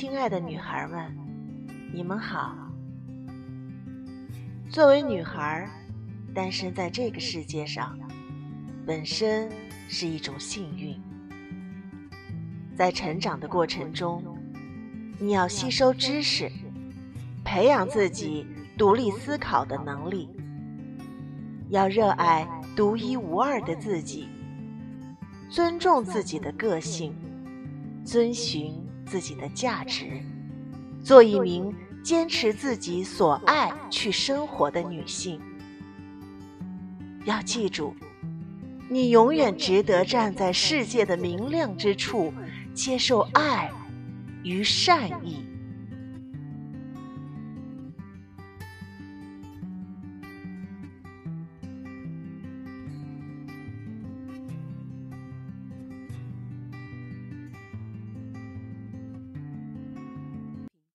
亲爱的女孩们，你们好。作为女孩，诞生在这个世界上，本身是一种幸运。在成长的过程中，你要吸收知识，培养自己独立思考的能力，要热爱独一无二的自己，尊重自己的个性，遵循自己的价值，做一名坚持自己所爱去生活的女性。要记住，你永远值得站在世界的明亮之处。接受爱与善意。